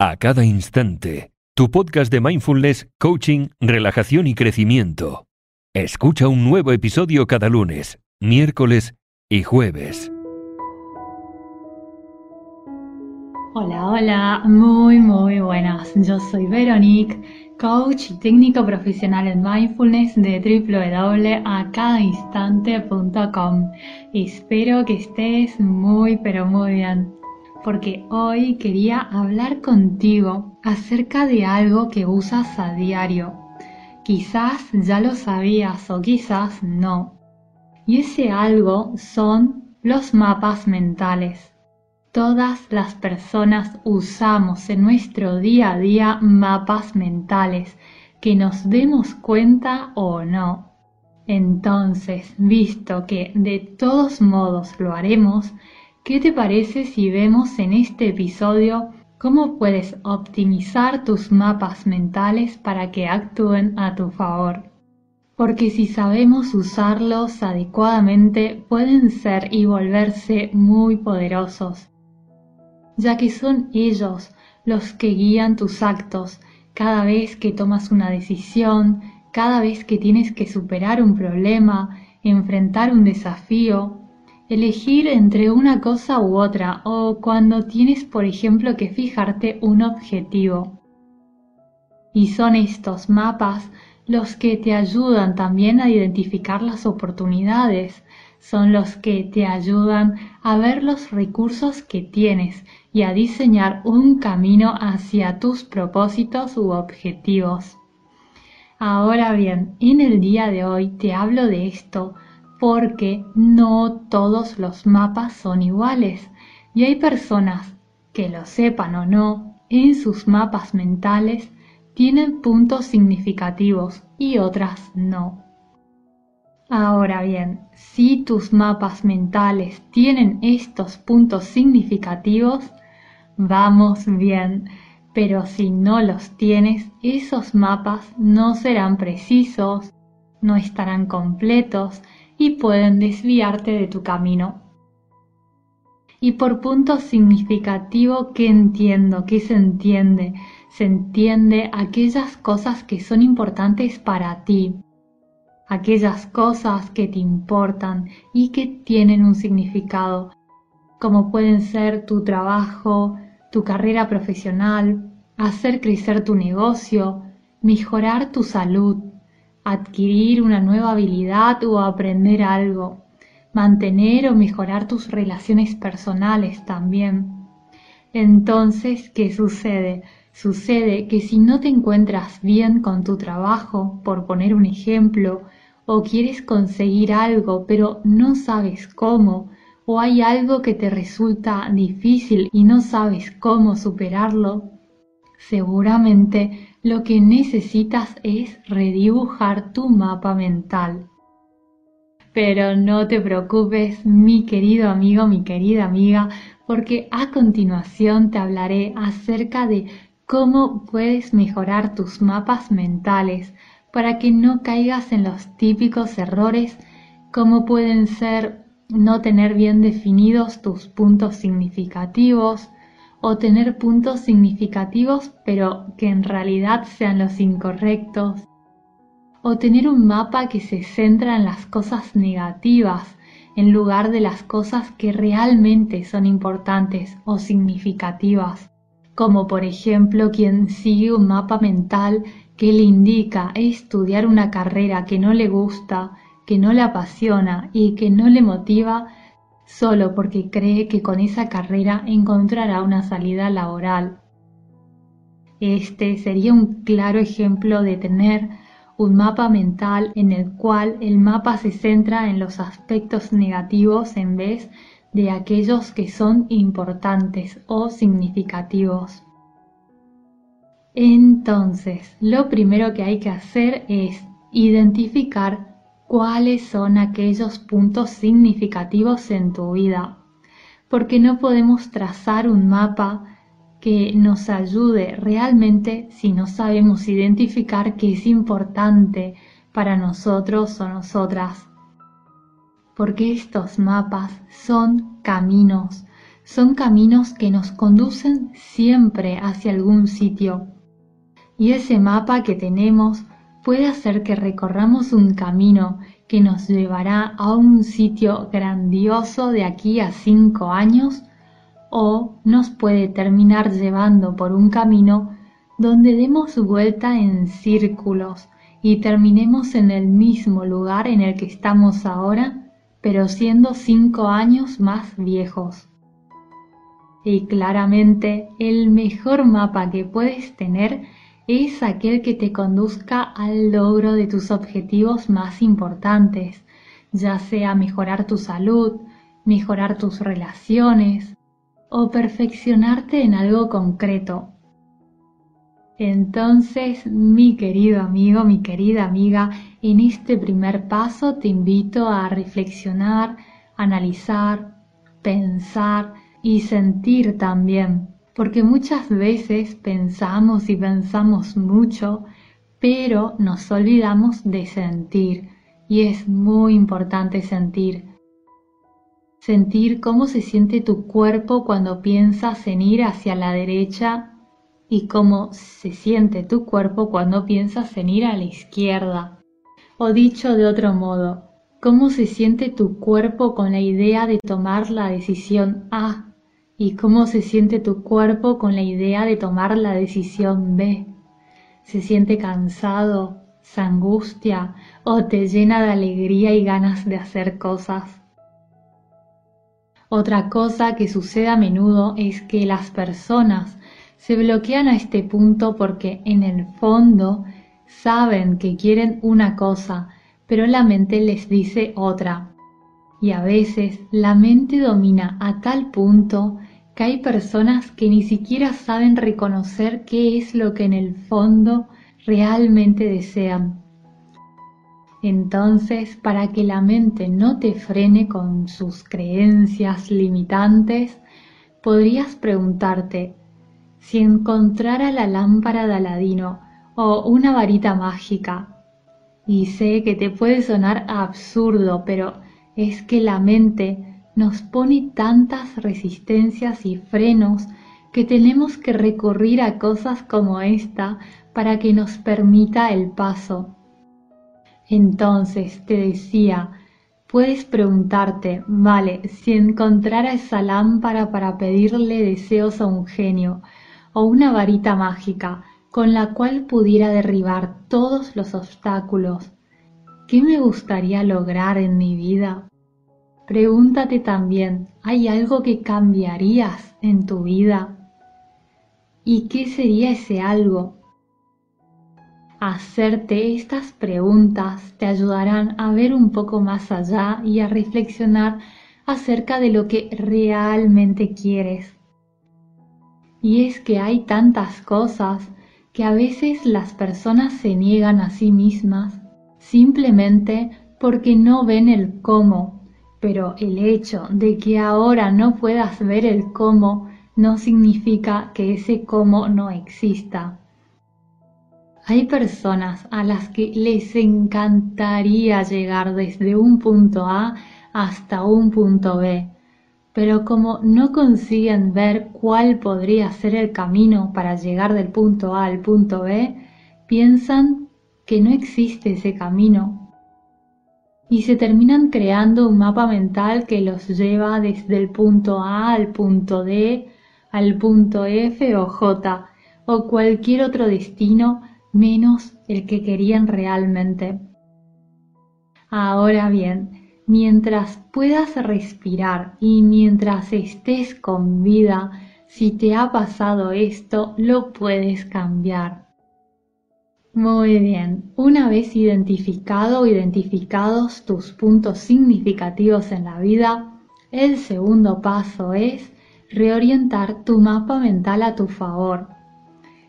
a cada instante. Tu podcast de mindfulness, coaching, relajación y crecimiento. Escucha un nuevo episodio cada lunes, miércoles y jueves. Hola, hola, muy, muy buenas. Yo soy Veronique, coach y técnico profesional en mindfulness de www.acadainstante.com. Espero que estés muy, pero muy bien porque hoy quería hablar contigo acerca de algo que usas a diario. Quizás ya lo sabías o quizás no. Y ese algo son los mapas mentales. Todas las personas usamos en nuestro día a día mapas mentales, que nos demos cuenta o no. Entonces, visto que de todos modos lo haremos, ¿Qué te parece si vemos en este episodio cómo puedes optimizar tus mapas mentales para que actúen a tu favor? Porque si sabemos usarlos adecuadamente pueden ser y volverse muy poderosos, ya que son ellos los que guían tus actos cada vez que tomas una decisión, cada vez que tienes que superar un problema, enfrentar un desafío elegir entre una cosa u otra o cuando tienes, por ejemplo, que fijarte un objetivo. Y son estos mapas los que te ayudan también a identificar las oportunidades, son los que te ayudan a ver los recursos que tienes y a diseñar un camino hacia tus propósitos u objetivos. Ahora bien, en el día de hoy te hablo de esto porque no todos los mapas son iguales y hay personas que lo sepan o no, en sus mapas mentales tienen puntos significativos y otras no. Ahora bien, si tus mapas mentales tienen estos puntos significativos, vamos bien, pero si no los tienes, esos mapas no serán precisos, no estarán completos y pueden desviarte de tu camino. Y por punto significativo, ¿qué entiendo? ¿Qué se entiende? Se entiende aquellas cosas que son importantes para ti, aquellas cosas que te importan y que tienen un significado, como pueden ser tu trabajo, tu carrera profesional, hacer crecer tu negocio, mejorar tu salud, adquirir una nueva habilidad o aprender algo, mantener o mejorar tus relaciones personales también. Entonces, ¿qué sucede? Sucede que si no te encuentras bien con tu trabajo, por poner un ejemplo, o quieres conseguir algo pero no sabes cómo, o hay algo que te resulta difícil y no sabes cómo superarlo, seguramente lo que necesitas es redibujar tu mapa mental. Pero no te preocupes, mi querido amigo, mi querida amiga, porque a continuación te hablaré acerca de cómo puedes mejorar tus mapas mentales para que no caigas en los típicos errores como pueden ser no tener bien definidos tus puntos significativos, o tener puntos significativos pero que en realidad sean los incorrectos, o tener un mapa que se centra en las cosas negativas en lugar de las cosas que realmente son importantes o significativas, como por ejemplo quien sigue un mapa mental que le indica estudiar una carrera que no le gusta, que no le apasiona y que no le motiva solo porque cree que con esa carrera encontrará una salida laboral. Este sería un claro ejemplo de tener un mapa mental en el cual el mapa se centra en los aspectos negativos en vez de aquellos que son importantes o significativos. Entonces, lo primero que hay que hacer es identificar cuáles son aquellos puntos significativos en tu vida, porque no podemos trazar un mapa que nos ayude realmente si no sabemos identificar qué es importante para nosotros o nosotras. Porque estos mapas son caminos, son caminos que nos conducen siempre hacia algún sitio. Y ese mapa que tenemos puede hacer que recorramos un camino que nos llevará a un sitio grandioso de aquí a cinco años o nos puede terminar llevando por un camino donde demos vuelta en círculos y terminemos en el mismo lugar en el que estamos ahora, pero siendo cinco años más viejos. Y claramente el mejor mapa que puedes tener es aquel que te conduzca al logro de tus objetivos más importantes, ya sea mejorar tu salud, mejorar tus relaciones o perfeccionarte en algo concreto. Entonces, mi querido amigo, mi querida amiga, en este primer paso te invito a reflexionar, analizar, pensar y sentir también porque muchas veces pensamos y pensamos mucho, pero nos olvidamos de sentir y es muy importante sentir. Sentir cómo se siente tu cuerpo cuando piensas en ir hacia la derecha y cómo se siente tu cuerpo cuando piensas en ir a la izquierda. O dicho de otro modo, cómo se siente tu cuerpo con la idea de tomar la decisión A y cómo se siente tu cuerpo con la idea de tomar la decisión B. ¿Se siente cansado, se angustia o te llena de alegría y ganas de hacer cosas? Otra cosa que sucede a menudo es que las personas se bloquean a este punto porque en el fondo saben que quieren una cosa, pero la mente les dice otra. Y a veces la mente domina a tal punto que hay personas que ni siquiera saben reconocer qué es lo que en el fondo realmente desean. Entonces, para que la mente no te frene con sus creencias limitantes, podrías preguntarte, si encontrara la lámpara de Aladino o una varita mágica, y sé que te puede sonar absurdo, pero es que la mente nos pone tantas resistencias y frenos que tenemos que recurrir a cosas como esta para que nos permita el paso. Entonces te decía, puedes preguntarte, vale, si encontrara esa lámpara para pedirle deseos a un genio o una varita mágica con la cual pudiera derribar todos los obstáculos, ¿qué me gustaría lograr en mi vida? Pregúntate también, ¿hay algo que cambiarías en tu vida? ¿Y qué sería ese algo? Hacerte estas preguntas te ayudarán a ver un poco más allá y a reflexionar acerca de lo que realmente quieres. Y es que hay tantas cosas que a veces las personas se niegan a sí mismas simplemente porque no ven el cómo pero el hecho de que ahora no puedas ver el cómo no significa que ese cómo no exista. Hay personas a las que les encantaría llegar desde un punto A hasta un punto B, pero como no consiguen ver cuál podría ser el camino para llegar del punto A al punto B, piensan que no existe ese camino y se terminan creando un mapa mental que los lleva desde el punto A al punto D, al punto F o J o cualquier otro destino menos el que querían realmente. Ahora bien, mientras puedas respirar y mientras estés con vida, si te ha pasado esto, lo puedes cambiar. Muy bien, una vez identificado o identificados tus puntos significativos en la vida, el segundo paso es reorientar tu mapa mental a tu favor.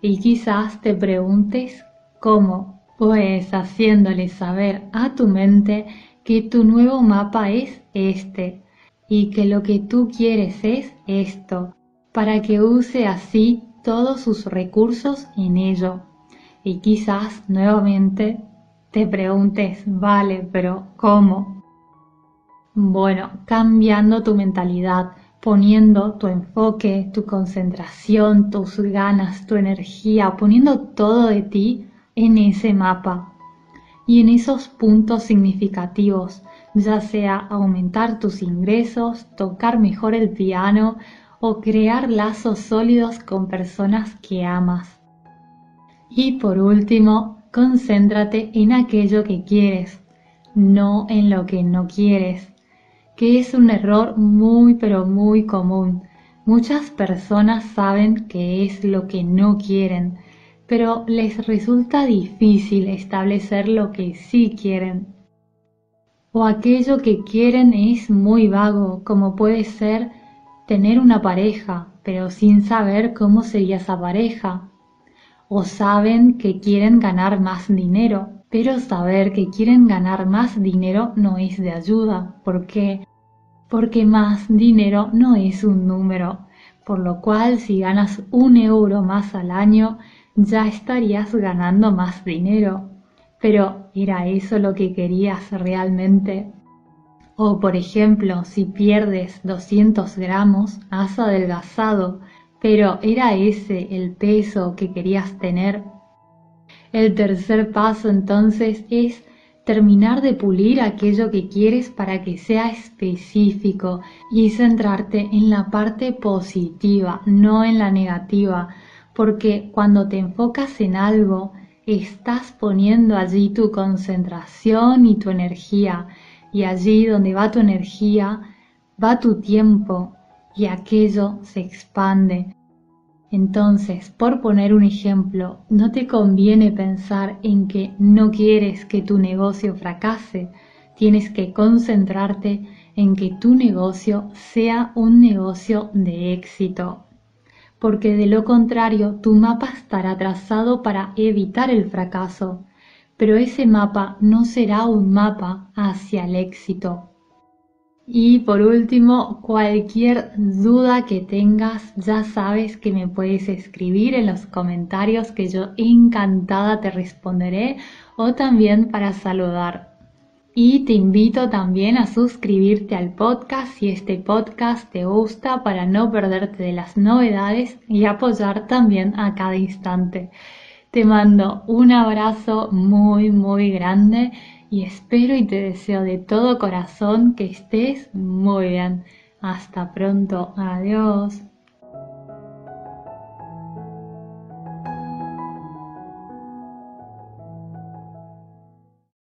Y quizás te preguntes cómo, pues haciéndole saber a tu mente que tu nuevo mapa es este y que lo que tú quieres es esto, para que use así todos sus recursos en ello. Y quizás nuevamente te preguntes, vale, pero ¿cómo? Bueno, cambiando tu mentalidad, poniendo tu enfoque, tu concentración, tus ganas, tu energía, poniendo todo de ti en ese mapa y en esos puntos significativos, ya sea aumentar tus ingresos, tocar mejor el piano o crear lazos sólidos con personas que amas. Y por último, concéntrate en aquello que quieres, no en lo que no quieres, que es un error muy pero muy común. Muchas personas saben que es lo que no quieren, pero les resulta difícil establecer lo que sí quieren. O aquello que quieren es muy vago, como puede ser tener una pareja, pero sin saber cómo sería esa pareja. O saben que quieren ganar más dinero, pero saber que quieren ganar más dinero no es de ayuda. ¿Por qué? Porque más dinero no es un número, por lo cual si ganas un euro más al año, ya estarías ganando más dinero. Pero ¿era eso lo que querías realmente? O por ejemplo, si pierdes 200 gramos, has adelgazado, pero ¿era ese el peso que querías tener? El tercer paso entonces es terminar de pulir aquello que quieres para que sea específico y centrarte en la parte positiva, no en la negativa, porque cuando te enfocas en algo, estás poniendo allí tu concentración y tu energía, y allí donde va tu energía, va tu tiempo, y aquello se expande. Entonces, por poner un ejemplo, no te conviene pensar en que no quieres que tu negocio fracase, tienes que concentrarte en que tu negocio sea un negocio de éxito, porque de lo contrario tu mapa estará trazado para evitar el fracaso, pero ese mapa no será un mapa hacia el éxito. Y por último, cualquier duda que tengas, ya sabes que me puedes escribir en los comentarios que yo encantada te responderé o también para saludar. Y te invito también a suscribirte al podcast si este podcast te gusta para no perderte de las novedades y apoyar también a cada instante. Te mando un abrazo muy muy grande y espero y te deseo de todo corazón que estés muy bien. Hasta pronto. Adiós.